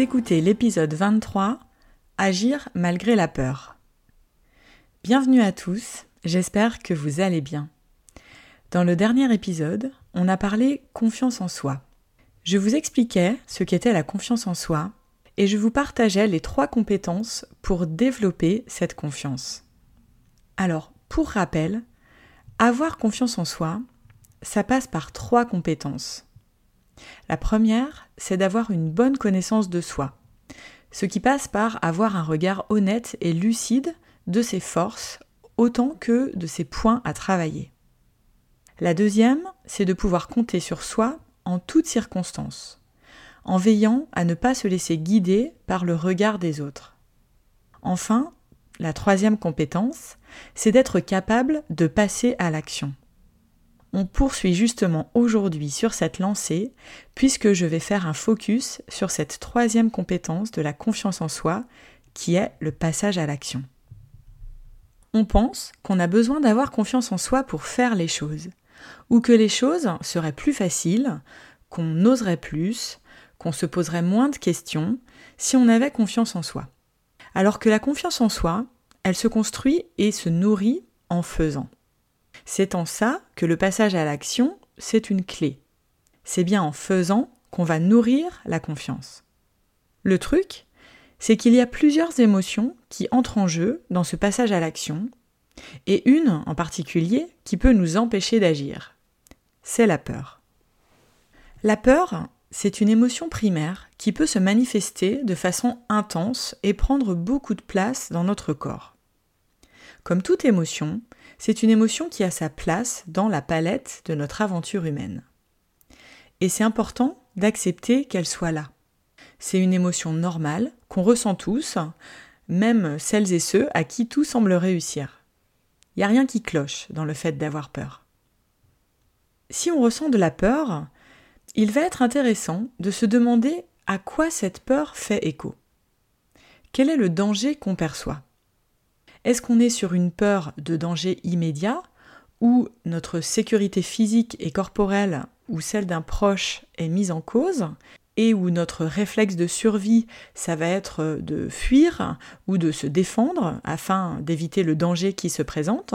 Écoutez l'épisode 23, Agir malgré la peur. Bienvenue à tous, j'espère que vous allez bien. Dans le dernier épisode, on a parlé confiance en soi. Je vous expliquais ce qu'était la confiance en soi et je vous partageais les trois compétences pour développer cette confiance. Alors, pour rappel, avoir confiance en soi, ça passe par trois compétences. La première, c'est d'avoir une bonne connaissance de soi, ce qui passe par avoir un regard honnête et lucide de ses forces autant que de ses points à travailler. La deuxième, c'est de pouvoir compter sur soi en toutes circonstances, en veillant à ne pas se laisser guider par le regard des autres. Enfin, la troisième compétence, c'est d'être capable de passer à l'action on poursuit justement aujourd'hui sur cette lancée, puisque je vais faire un focus sur cette troisième compétence de la confiance en soi, qui est le passage à l'action. On pense qu'on a besoin d'avoir confiance en soi pour faire les choses, ou que les choses seraient plus faciles, qu'on oserait plus, qu'on se poserait moins de questions si on avait confiance en soi. Alors que la confiance en soi, elle se construit et se nourrit en faisant. C'est en ça que le passage à l'action, c'est une clé. C'est bien en faisant qu'on va nourrir la confiance. Le truc, c'est qu'il y a plusieurs émotions qui entrent en jeu dans ce passage à l'action, et une en particulier qui peut nous empêcher d'agir. C'est la peur. La peur, c'est une émotion primaire qui peut se manifester de façon intense et prendre beaucoup de place dans notre corps. Comme toute émotion, c'est une émotion qui a sa place dans la palette de notre aventure humaine. Et c'est important d'accepter qu'elle soit là. C'est une émotion normale qu'on ressent tous, même celles et ceux à qui tout semble réussir. Il n'y a rien qui cloche dans le fait d'avoir peur. Si on ressent de la peur, il va être intéressant de se demander à quoi cette peur fait écho. Quel est le danger qu'on perçoit? Est-ce qu'on est sur une peur de danger immédiat où notre sécurité physique et corporelle ou celle d'un proche est mise en cause et où notre réflexe de survie, ça va être de fuir ou de se défendre afin d'éviter le danger qui se présente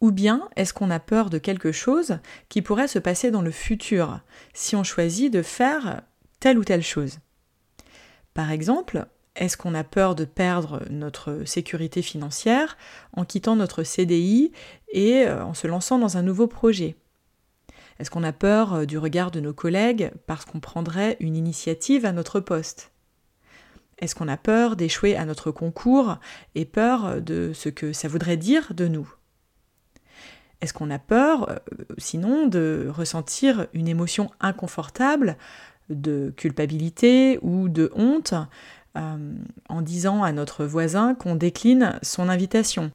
Ou bien est-ce qu'on a peur de quelque chose qui pourrait se passer dans le futur si on choisit de faire telle ou telle chose? Par exemple, est-ce qu'on a peur de perdre notre sécurité financière en quittant notre CDI et euh, en se lançant dans un nouveau projet? Est-ce qu'on a peur euh, du regard de nos collègues parce qu'on prendrait une initiative à notre poste? Est-ce qu'on a peur d'échouer à notre concours et peur de ce que ça voudrait dire de nous? Est-ce qu'on a peur, euh, sinon, de ressentir une émotion inconfortable de culpabilité ou de honte euh, en disant à notre voisin qu'on décline son invitation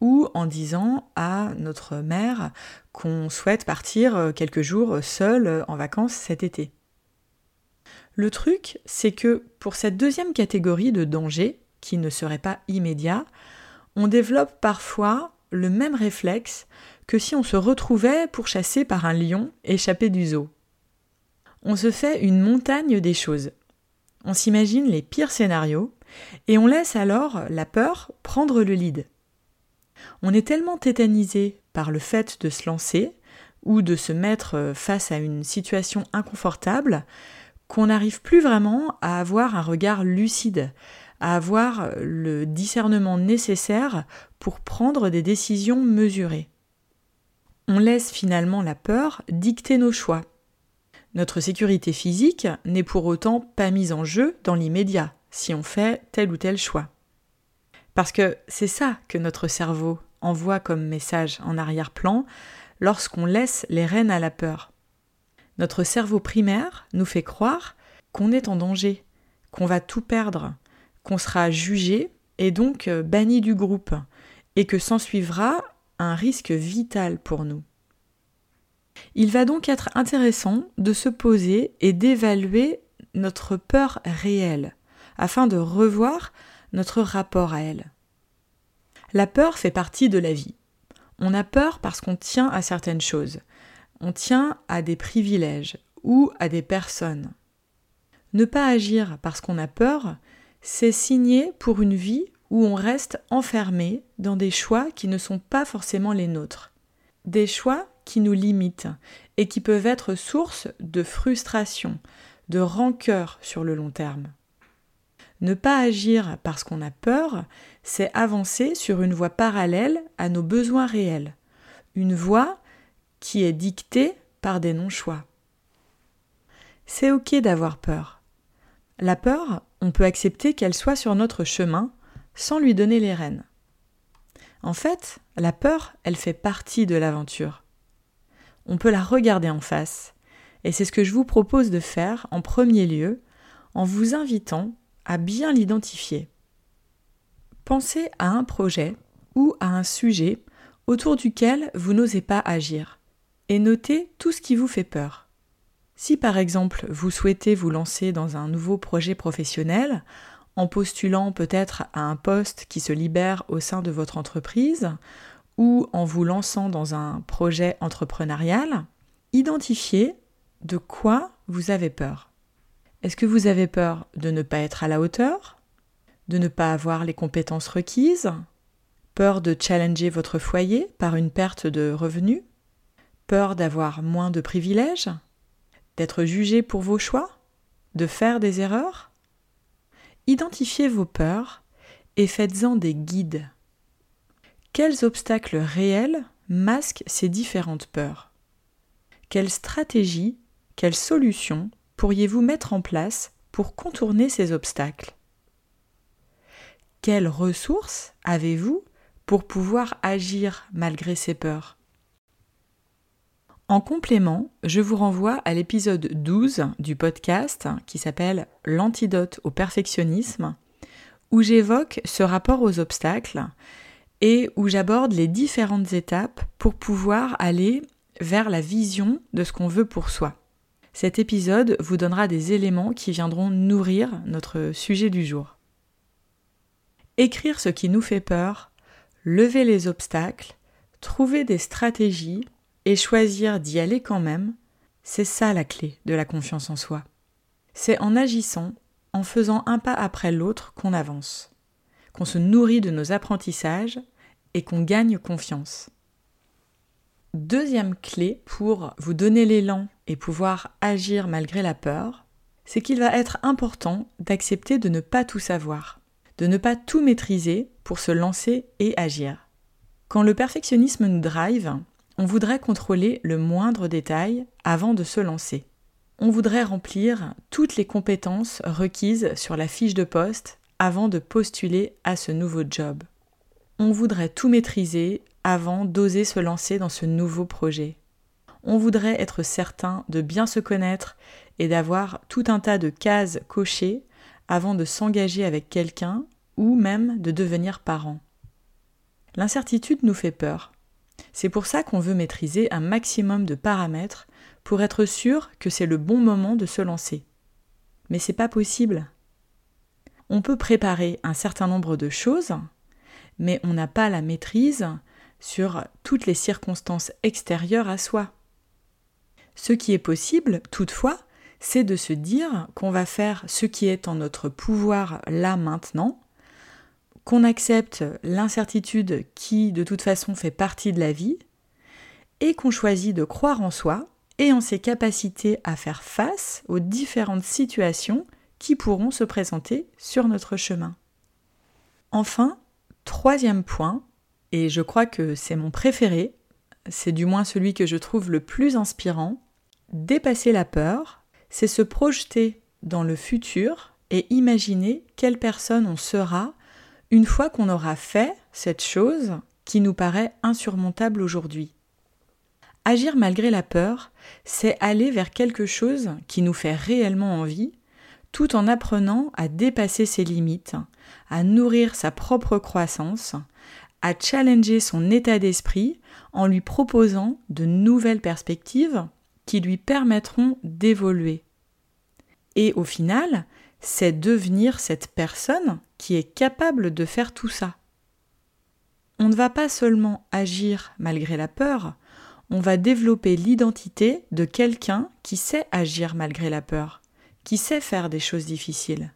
ou en disant à notre mère qu'on souhaite partir euh, quelques jours seul euh, en vacances cet été. Le truc, c'est que pour cette deuxième catégorie de danger, qui ne serait pas immédiat, on développe parfois le même réflexe que si on se retrouvait pourchassé par un lion échappé du zoo. On se fait une montagne des choses, on s'imagine les pires scénarios et on laisse alors la peur prendre le lead. On est tellement tétanisé par le fait de se lancer ou de se mettre face à une situation inconfortable qu'on n'arrive plus vraiment à avoir un regard lucide, à avoir le discernement nécessaire pour prendre des décisions mesurées. On laisse finalement la peur dicter nos choix. Notre sécurité physique n'est pour autant pas mise en jeu dans l'immédiat si on fait tel ou tel choix. Parce que c'est ça que notre cerveau envoie comme message en arrière-plan lorsqu'on laisse les rênes à la peur. Notre cerveau primaire nous fait croire qu'on est en danger, qu'on va tout perdre, qu'on sera jugé et donc banni du groupe, et que s'ensuivra un risque vital pour nous. Il va donc être intéressant de se poser et d'évaluer notre peur réelle, afin de revoir notre rapport à elle. La peur fait partie de la vie. On a peur parce qu'on tient à certaines choses. On tient à des privilèges ou à des personnes. Ne pas agir parce qu'on a peur, c'est signer pour une vie où on reste enfermé dans des choix qui ne sont pas forcément les nôtres. Des choix qui nous limitent et qui peuvent être source de frustration, de rancœur sur le long terme. Ne pas agir parce qu'on a peur, c'est avancer sur une voie parallèle à nos besoins réels, une voie qui est dictée par des non-choix. C'est ok d'avoir peur. La peur, on peut accepter qu'elle soit sur notre chemin sans lui donner les rênes. En fait, la peur, elle fait partie de l'aventure. On peut la regarder en face, et c'est ce que je vous propose de faire en premier lieu en vous invitant à bien l'identifier. Pensez à un projet ou à un sujet autour duquel vous n'osez pas agir et notez tout ce qui vous fait peur. Si par exemple vous souhaitez vous lancer dans un nouveau projet professionnel en postulant peut-être à un poste qui se libère au sein de votre entreprise ou en vous lançant dans un projet entrepreneurial, identifiez de quoi vous avez peur. Est-ce que vous avez peur de ne pas être à la hauteur De ne pas avoir les compétences requises Peur de challenger votre foyer par une perte de revenus Peur d'avoir moins de privilèges D'être jugé pour vos choix De faire des erreurs? Identifiez vos peurs et faites-en des guides. Quels obstacles réels masquent ces différentes peurs? Quelles stratégies, quelles solutions pourriez-vous mettre en place pour contourner ces obstacles? Quelles ressources avez-vous pour pouvoir agir malgré ces peurs? En complément, je vous renvoie à l'épisode 12 du podcast qui s'appelle L'antidote au perfectionnisme, où j'évoque ce rapport aux obstacles et où j'aborde les différentes étapes pour pouvoir aller vers la vision de ce qu'on veut pour soi. Cet épisode vous donnera des éléments qui viendront nourrir notre sujet du jour. Écrire ce qui nous fait peur, lever les obstacles, trouver des stratégies et choisir d'y aller quand même, c'est ça la clé de la confiance en soi. C'est en agissant, en faisant un pas après l'autre qu'on avance, qu'on se nourrit de nos apprentissages et qu'on gagne confiance. Deuxième clé pour vous donner l'élan et pouvoir agir malgré la peur, c'est qu'il va être important d'accepter de ne pas tout savoir, de ne pas tout maîtriser pour se lancer et agir. Quand le perfectionnisme nous drive, on voudrait contrôler le moindre détail avant de se lancer. On voudrait remplir toutes les compétences requises sur la fiche de poste avant de postuler à ce nouveau job. On voudrait tout maîtriser avant d'oser se lancer dans ce nouveau projet. On voudrait être certain de bien se connaître et d'avoir tout un tas de cases cochées avant de s'engager avec quelqu'un ou même de devenir parent. L'incertitude nous fait peur. C'est pour ça qu'on veut maîtriser un maximum de paramètres pour être sûr que c'est le bon moment de se lancer. Mais c'est pas possible. On peut préparer un certain nombre de choses, mais on n'a pas la maîtrise sur toutes les circonstances extérieures à soi. Ce qui est possible, toutefois, c'est de se dire qu'on va faire ce qui est en notre pouvoir là maintenant, qu'on accepte l'incertitude qui de toute façon fait partie de la vie, et qu'on choisit de croire en soi et en ses capacités à faire face aux différentes situations qui pourront se présenter sur notre chemin. Enfin, troisième point, et je crois que c'est mon préféré, c'est du moins celui que je trouve le plus inspirant, dépasser la peur, c'est se projeter dans le futur et imaginer quelle personne on sera une fois qu'on aura fait cette chose qui nous paraît insurmontable aujourd'hui. Agir malgré la peur, c'est aller vers quelque chose qui nous fait réellement envie, tout en apprenant à dépasser ses limites, à nourrir sa propre croissance, à challenger son état d'esprit en lui proposant de nouvelles perspectives qui lui permettront d'évoluer. Et au final, c'est devenir cette personne qui est capable de faire tout ça. On ne va pas seulement agir malgré la peur, on va développer l'identité de quelqu'un qui sait agir malgré la peur, qui sait faire des choses difficiles.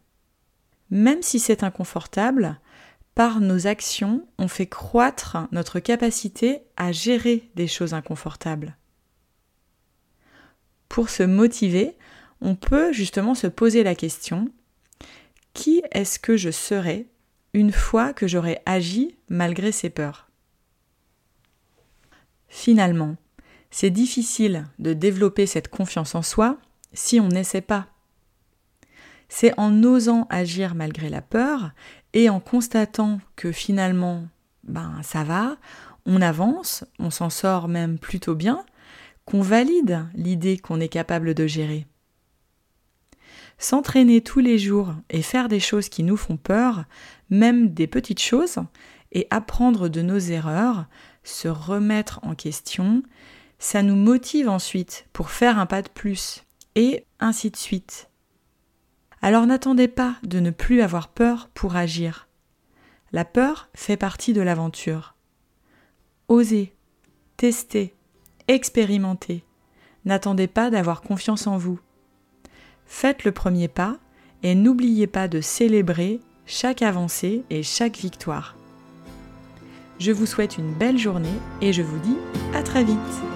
Même si c'est inconfortable, par nos actions, on fait croître notre capacité à gérer des choses inconfortables. Pour se motiver, on peut justement se poser la question qui est-ce que je serai une fois que j'aurai agi malgré ces peurs? Finalement, c'est difficile de développer cette confiance en soi si on n'essaie pas. C'est en osant agir malgré la peur et en constatant que finalement, ben ça va, on avance, on s'en sort même plutôt bien, qu'on valide l'idée qu'on est capable de gérer. S'entraîner tous les jours et faire des choses qui nous font peur, même des petites choses, et apprendre de nos erreurs, se remettre en question, ça nous motive ensuite pour faire un pas de plus, et ainsi de suite. Alors n'attendez pas de ne plus avoir peur pour agir. La peur fait partie de l'aventure. Osez, testez, expérimentez. N'attendez pas d'avoir confiance en vous. Faites le premier pas et n'oubliez pas de célébrer chaque avancée et chaque victoire. Je vous souhaite une belle journée et je vous dis à très vite.